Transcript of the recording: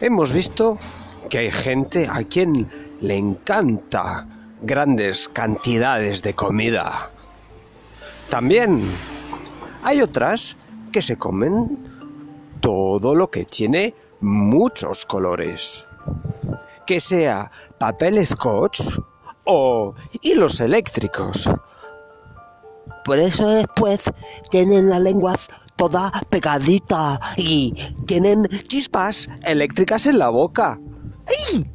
hemos visto que hay gente a quien le encanta grandes cantidades de comida. También hay otras que se comen todo lo que tiene muchos colores. Que sea papel scotch o hilos eléctricos. Por eso después tienen la lengua toda pegadita y tienen Chispas eléctricas en la boca. ¡Ay!